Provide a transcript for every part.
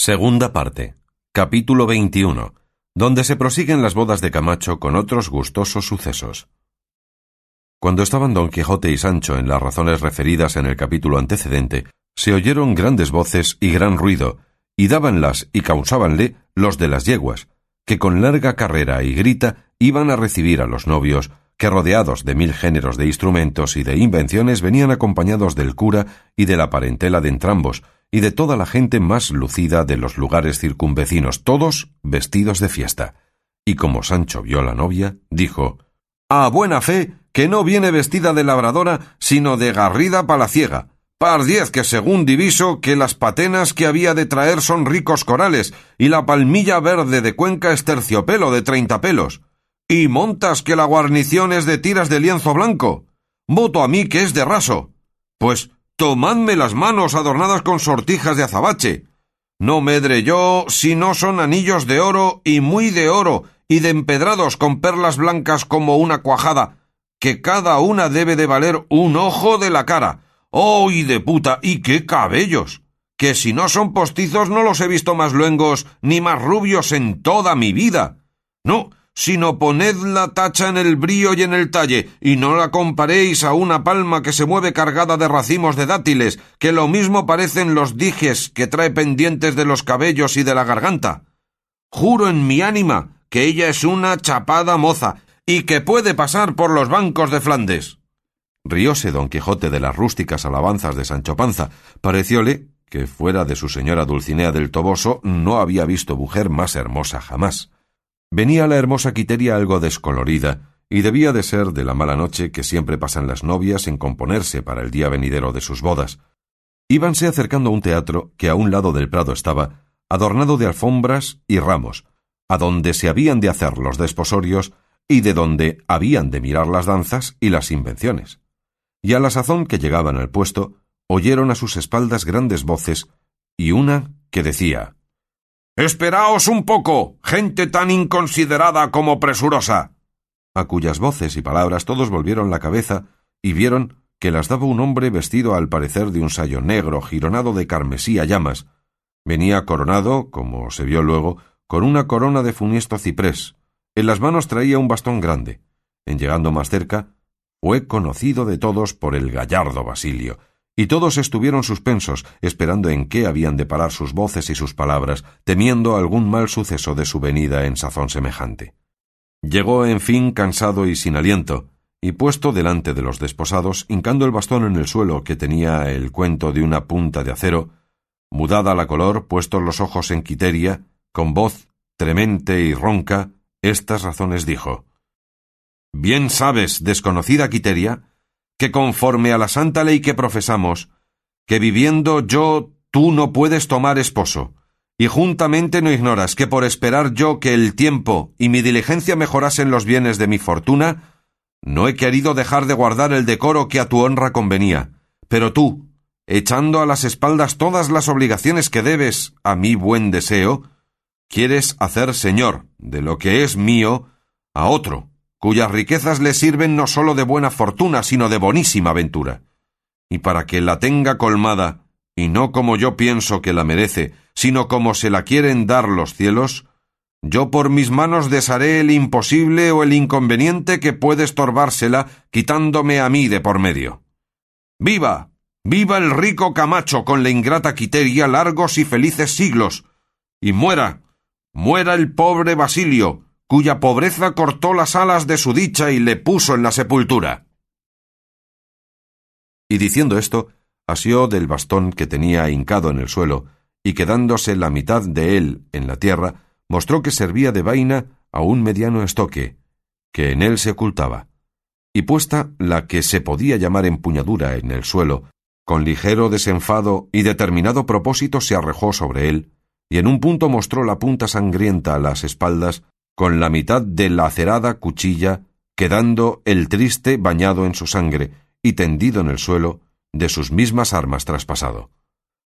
Segunda parte. Capítulo 21. Donde se prosiguen las bodas de Camacho con otros gustosos sucesos. Cuando estaban Don Quijote y Sancho en las razones referidas en el capítulo antecedente, se oyeron grandes voces y gran ruido, y dábanlas y causábanle los de las yeguas, que con larga carrera y grita iban a recibir a los novios, que rodeados de mil géneros de instrumentos y de invenciones venían acompañados del cura y de la parentela de entrambos, y de toda la gente más lucida de los lugares circunvecinos, todos vestidos de fiesta. Y como Sancho vio a la novia, dijo A buena fe, que no viene vestida de labradora, sino de garrida palaciega. Par diez que según diviso que las patenas que había de traer son ricos corales, y la palmilla verde de Cuenca es terciopelo de treinta pelos. Y montas que la guarnición es de tiras de lienzo blanco. Voto a mí que es de raso. Pues Tomadme las manos adornadas con sortijas de azabache. No medre yo si no son anillos de oro y muy de oro y de empedrados con perlas blancas como una cuajada, que cada una debe de valer un ojo de la cara. ¡Oh, y de puta! ¡Y qué cabellos! Que si no son postizos no los he visto más luengos ni más rubios en toda mi vida. No, sino poned la tacha en el brío y en el talle, y no la comparéis a una palma que se mueve cargada de racimos de dátiles, que lo mismo parecen los dijes que trae pendientes de los cabellos y de la garganta. Juro en mi ánima que ella es una chapada moza, y que puede pasar por los bancos de Flandes. Rióse don Quijote de las rústicas alabanzas de Sancho Panza. Parecióle que fuera de su señora Dulcinea del Toboso no había visto mujer más hermosa jamás. Venía la hermosa Quiteria algo descolorida, y debía de ser de la mala noche que siempre pasan las novias en componerse para el día venidero de sus bodas. Íbanse acercando a un teatro que a un lado del prado estaba, adornado de alfombras y ramos, a donde se habían de hacer los desposorios y de donde habían de mirar las danzas y las invenciones. Y a la sazón que llegaban al puesto, oyeron a sus espaldas grandes voces, y una que decía Esperaos un poco, gente tan inconsiderada como presurosa. A cuyas voces y palabras todos volvieron la cabeza y vieron que las daba un hombre vestido al parecer de un sayo negro gironado de carmesí a llamas. Venía coronado, como se vio luego, con una corona de funesto ciprés. En las manos traía un bastón grande. En llegando más cerca, fue conocido de todos por el gallardo Basilio, y todos estuvieron suspensos, esperando en qué habían de parar sus voces y sus palabras, temiendo algún mal suceso de su venida en sazón semejante. Llegó, en fin, cansado y sin aliento, y puesto delante de los desposados, hincando el bastón en el suelo que tenía el cuento de una punta de acero, mudada la color, puestos los ojos en Quiteria, con voz tremente y ronca, estas razones dijo Bien sabes, desconocida Quiteria, que conforme a la santa ley que profesamos, que viviendo yo tú no puedes tomar esposo, y juntamente no ignoras que por esperar yo que el tiempo y mi diligencia mejorasen los bienes de mi fortuna, no he querido dejar de guardar el decoro que a tu honra convenía, pero tú, echando a las espaldas todas las obligaciones que debes a mi buen deseo, quieres hacer señor de lo que es mío a otro, cuyas riquezas le sirven no sólo de buena fortuna, sino de bonísima ventura. Y para que la tenga colmada, y no como yo pienso que la merece, sino como se la quieren dar los cielos, yo por mis manos desharé el imposible o el inconveniente que puede estorbársela, quitándome a mí de por medio. ¡Viva! ¡Viva el rico Camacho con la ingrata Quiteria largos y felices siglos! Y muera, muera el pobre Basilio, cuya pobreza cortó las alas de su dicha y le puso en la sepultura. Y diciendo esto, asió del bastón que tenía hincado en el suelo, y quedándose la mitad de él en la tierra, mostró que servía de vaina a un mediano estoque, que en él se ocultaba, y puesta la que se podía llamar empuñadura en el suelo, con ligero desenfado y determinado propósito se arrojó sobre él, y en un punto mostró la punta sangrienta a las espaldas con la mitad de la acerada cuchilla, quedando el triste bañado en su sangre y tendido en el suelo, de sus mismas armas traspasado.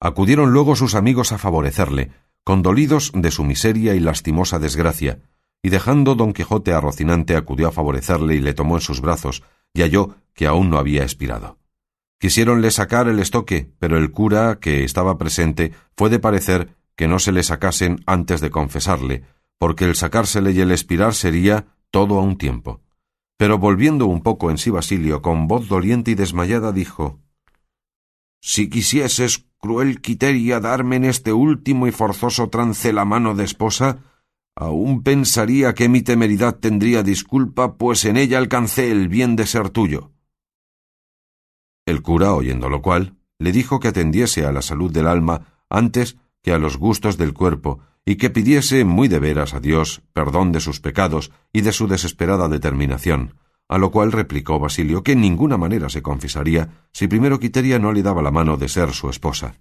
Acudieron luego sus amigos a favorecerle, condolidos de su miseria y lastimosa desgracia, y dejando don Quijote a Rocinante acudió a favorecerle y le tomó en sus brazos, y halló que aún no había expirado. Quisiéronle sacar el estoque, pero el cura, que estaba presente, fue de parecer que no se le sacasen antes de confesarle, porque el sacársele y el expirar sería todo a un tiempo. Pero volviendo un poco en sí Basilio, con voz doliente y desmayada, dijo Si quisieses, cruel Quiteria, darme en este último y forzoso trance la mano de esposa, aún pensaría que mi temeridad tendría disculpa, pues en ella alcancé el bien de ser tuyo. El cura, oyendo lo cual, le dijo que atendiese a la salud del alma antes que a los gustos del cuerpo, y que pidiese muy de veras a Dios perdón de sus pecados y de su desesperada determinación, a lo cual replicó Basilio que en ninguna manera se confesaría si primero Quiteria no le daba la mano de ser su esposa,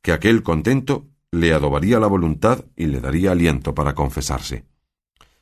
que aquel contento le adobaría la voluntad y le daría aliento para confesarse.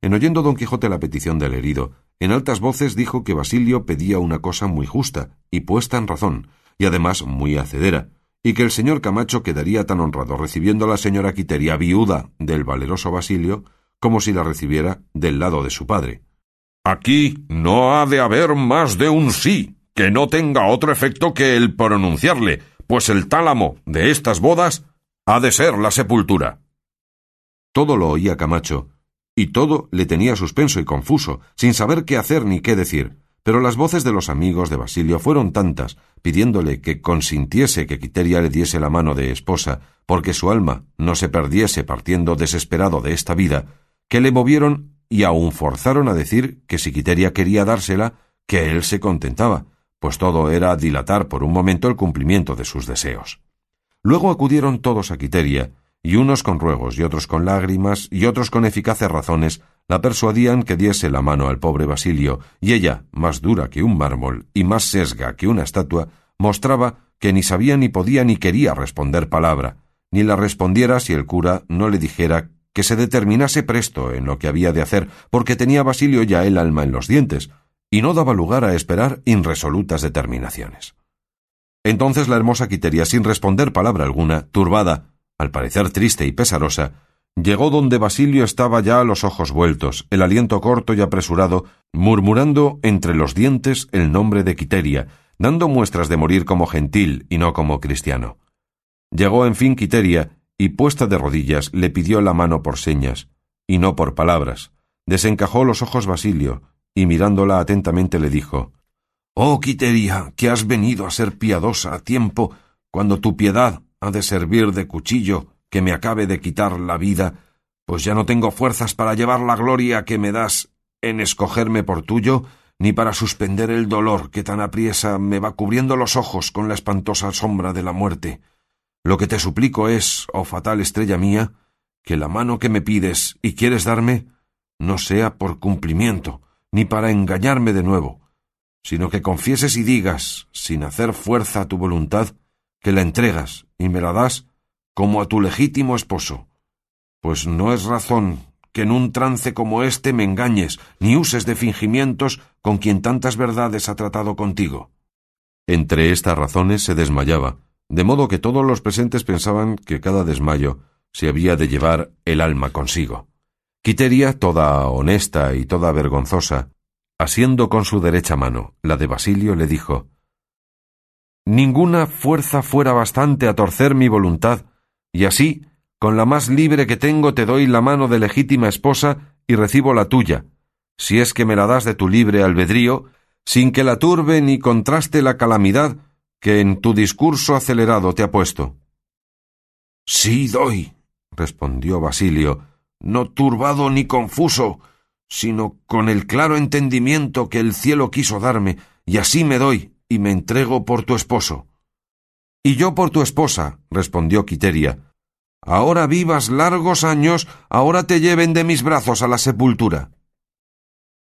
En oyendo don Quijote la petición del herido, en altas voces dijo que Basilio pedía una cosa muy justa y puesta en razón, y además muy hacedera, y que el señor Camacho quedaría tan honrado recibiendo a la señora Quiteria viuda del valeroso Basilio como si la recibiera del lado de su padre. Aquí no ha de haber más de un sí, que no tenga otro efecto que el pronunciarle, pues el tálamo de estas bodas ha de ser la sepultura. Todo lo oía Camacho, y todo le tenía suspenso y confuso, sin saber qué hacer ni qué decir, pero las voces de los amigos de Basilio fueron tantas, pidiéndole que consintiese que Quiteria le diese la mano de esposa, porque su alma no se perdiese partiendo desesperado de esta vida, que le movieron y aun forzaron a decir que si Quiteria quería dársela, que él se contentaba, pues todo era dilatar por un momento el cumplimiento de sus deseos. Luego acudieron todos a Quiteria, y unos con ruegos y otros con lágrimas y otros con eficaces razones la persuadían que diese la mano al pobre Basilio, y ella, más dura que un mármol y más sesga que una estatua, mostraba que ni sabía ni podía ni quería responder palabra, ni la respondiera si el cura no le dijera que se determinase presto en lo que había de hacer, porque tenía Basilio ya el alma en los dientes, y no daba lugar a esperar irresolutas determinaciones. Entonces la hermosa Quiteria, sin responder palabra alguna, turbada, al parecer triste y pesarosa, llegó donde Basilio estaba ya a los ojos vueltos, el aliento corto y apresurado, murmurando entre los dientes el nombre de Quiteria, dando muestras de morir como gentil y no como cristiano. Llegó en fin Quiteria, y puesta de rodillas le pidió la mano por señas, y no por palabras. Desencajó los ojos Basilio, y mirándola atentamente le dijo Oh Quiteria, que has venido a ser piadosa a tiempo, cuando tu piedad ha de servir de cuchillo que me acabe de quitar la vida, pues ya no tengo fuerzas para llevar la gloria que me das en escogerme por tuyo, ni para suspender el dolor que tan apriesa me va cubriendo los ojos con la espantosa sombra de la muerte. Lo que te suplico es, oh fatal estrella mía, que la mano que me pides y quieres darme no sea por cumplimiento, ni para engañarme de nuevo, sino que confieses y digas, sin hacer fuerza a tu voluntad, que la entregas y me la das como a tu legítimo esposo. Pues no es razón que en un trance como este me engañes, ni uses de fingimientos con quien tantas verdades ha tratado contigo. Entre estas razones se desmayaba, de modo que todos los presentes pensaban que cada desmayo se había de llevar el alma consigo. Quiteria, toda honesta y toda vergonzosa, asiendo con su derecha mano la de Basilio, le dijo ninguna fuerza fuera bastante a torcer mi voluntad, y así, con la más libre que tengo, te doy la mano de legítima esposa y recibo la tuya, si es que me la das de tu libre albedrío, sin que la turbe ni contraste la calamidad que en tu discurso acelerado te ha puesto. Sí doy, respondió Basilio, no turbado ni confuso, sino con el claro entendimiento que el cielo quiso darme, y así me doy, y me entrego por tu esposo. Y yo por tu esposa, respondió Quiteria. Ahora vivas largos años, ahora te lleven de mis brazos a la sepultura.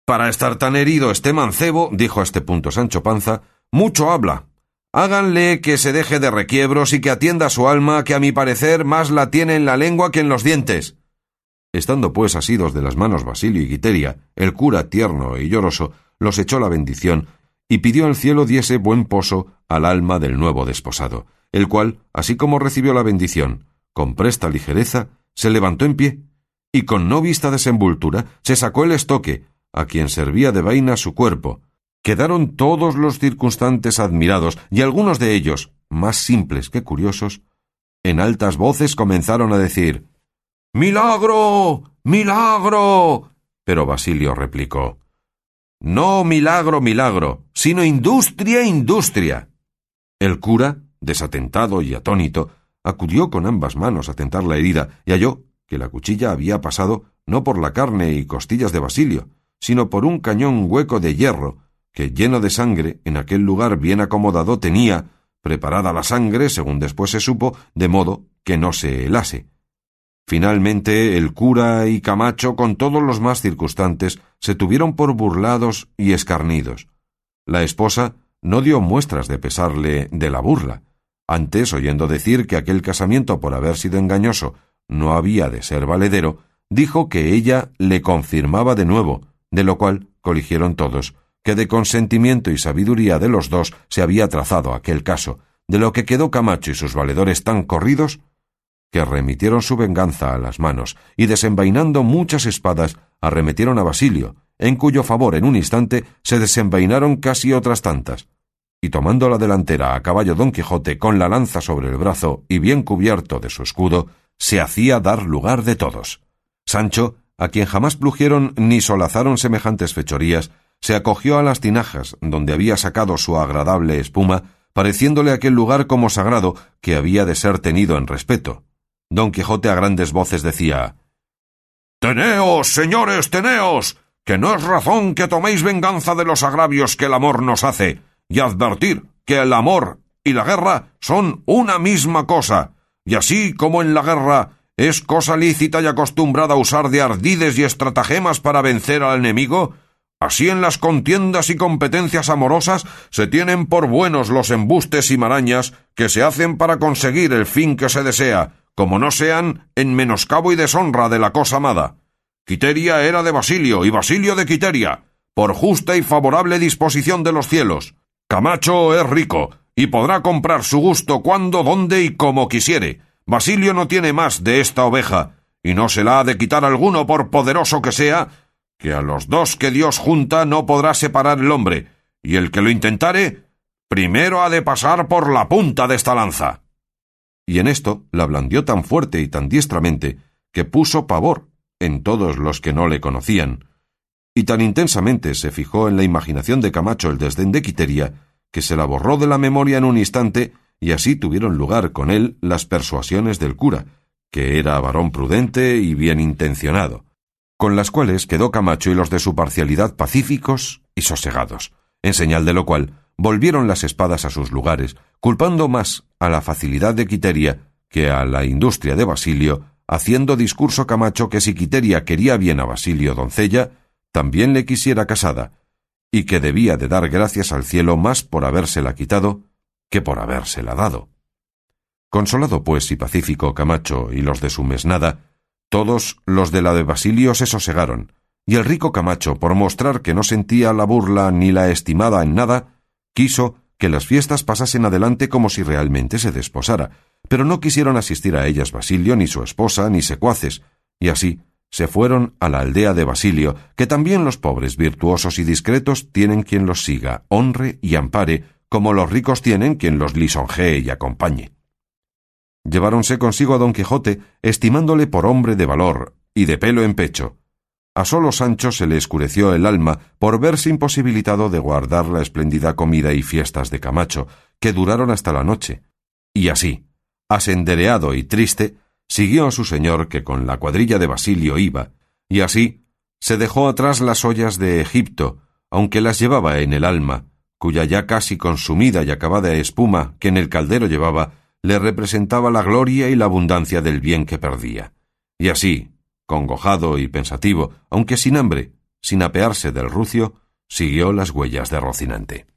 Para estar tan herido este mancebo, dijo a este punto Sancho Panza, mucho habla. Háganle que se deje de requiebros y que atienda su alma, que a mi parecer más la tiene en la lengua que en los dientes. Estando pues asidos de las manos Basilio y Quiteria, el cura tierno y lloroso los echó la bendición y pidió al cielo diese buen poso al alma del nuevo desposado, el cual, así como recibió la bendición, con presta ligereza, se levantó en pie, y con no vista desenvoltura se sacó el estoque, a quien servía de vaina su cuerpo. Quedaron todos los circunstantes admirados, y algunos de ellos, más simples que curiosos, en altas voces comenzaron a decir Milagro. Milagro. Pero Basilio replicó No milagro, milagro, sino industria, industria. El cura, desatentado y atónito, acudió con ambas manos a tentar la herida y halló que la cuchilla había pasado no por la carne y costillas de Basilio, sino por un cañón hueco de hierro, que lleno de sangre, en aquel lugar bien acomodado tenía, preparada la sangre, según después se supo, de modo que no se helase. Finalmente el cura y Camacho, con todos los más circunstantes, se tuvieron por burlados y escarnidos. La esposa no dio muestras de pesarle de la burla. Antes, oyendo decir que aquel casamiento por haber sido engañoso no había de ser valedero, dijo que ella le confirmaba de nuevo, de lo cual coligieron todos, que de consentimiento y sabiduría de los dos se había trazado aquel caso, de lo que quedó Camacho y sus valedores tan corridos, que remitieron su venganza a las manos, y desenvainando muchas espadas, arremetieron a Basilio, en cuyo favor en un instante se desenvainaron casi otras tantas, y tomando la delantera a caballo don Quijote con la lanza sobre el brazo y bien cubierto de su escudo, se hacía dar lugar de todos. Sancho, a quien jamás plugieron ni solazaron semejantes fechorías, se acogió a las tinajas donde había sacado su agradable espuma, pareciéndole aquel lugar como sagrado que había de ser tenido en respeto. Don Quijote a grandes voces decía Teneos, señores, teneos, que no es razón que toméis venganza de los agravios que el amor nos hace, y advertir que el amor y la guerra son una misma cosa, y así como en la guerra es cosa lícita y acostumbrada usar de ardides y estratagemas para vencer al enemigo, así en las contiendas y competencias amorosas se tienen por buenos los embustes y marañas que se hacen para conseguir el fin que se desea, como no sean en menoscabo y deshonra de la cosa amada. Quiteria era de Basilio y Basilio de Quiteria, por justa y favorable disposición de los cielos. Camacho es rico, y podrá comprar su gusto cuando, donde y como quisiere. Basilio no tiene más de esta oveja, y no se la ha de quitar alguno por poderoso que sea, que a los dos que Dios junta no podrá separar el hombre, y el que lo intentare, primero ha de pasar por la punta de esta lanza. Y en esto la blandió tan fuerte y tan diestramente que puso pavor en todos los que no le conocían, y tan intensamente se fijó en la imaginación de Camacho el desdén de Quiteria, que se la borró de la memoria en un instante, y así tuvieron lugar con él las persuasiones del cura, que era varón prudente y bien intencionado, con las cuales quedó Camacho y los de su parcialidad pacíficos y sosegados, en señal de lo cual volvieron las espadas a sus lugares, culpando más a la facilidad de Quiteria que a la industria de Basilio, haciendo discurso Camacho que si Quiteria quería bien a Basilio doncella, también le quisiera casada, y que debía de dar gracias al cielo más por habérsela quitado que por habérsela dado. Consolado, pues, y pacífico Camacho y los de su mesnada, todos los de la de Basilio se sosegaron, y el rico Camacho, por mostrar que no sentía la burla ni la estimada en nada, quiso que las fiestas pasasen adelante como si realmente se desposara, pero no quisieron asistir a ellas Basilio, ni su esposa, ni secuaces, y así se fueron a la aldea de Basilio, que también los pobres, virtuosos y discretos tienen quien los siga, honre y ampare, como los ricos tienen quien los lisonjee y acompañe. Lleváronse consigo a don Quijote, estimándole por hombre de valor y de pelo en pecho. A solo Sancho se le escureció el alma por verse imposibilitado de guardar la espléndida comida y fiestas de Camacho, que duraron hasta la noche. Y así, asendereado y triste, siguió a su señor que con la cuadrilla de Basilio iba, y así se dejó atrás las ollas de Egipto, aunque las llevaba en el alma, cuya ya casi consumida y acabada espuma que en el caldero llevaba le representaba la gloria y la abundancia del bien que perdía. Y así, congojado y pensativo, aunque sin hambre, sin apearse del rucio, siguió las huellas de Rocinante.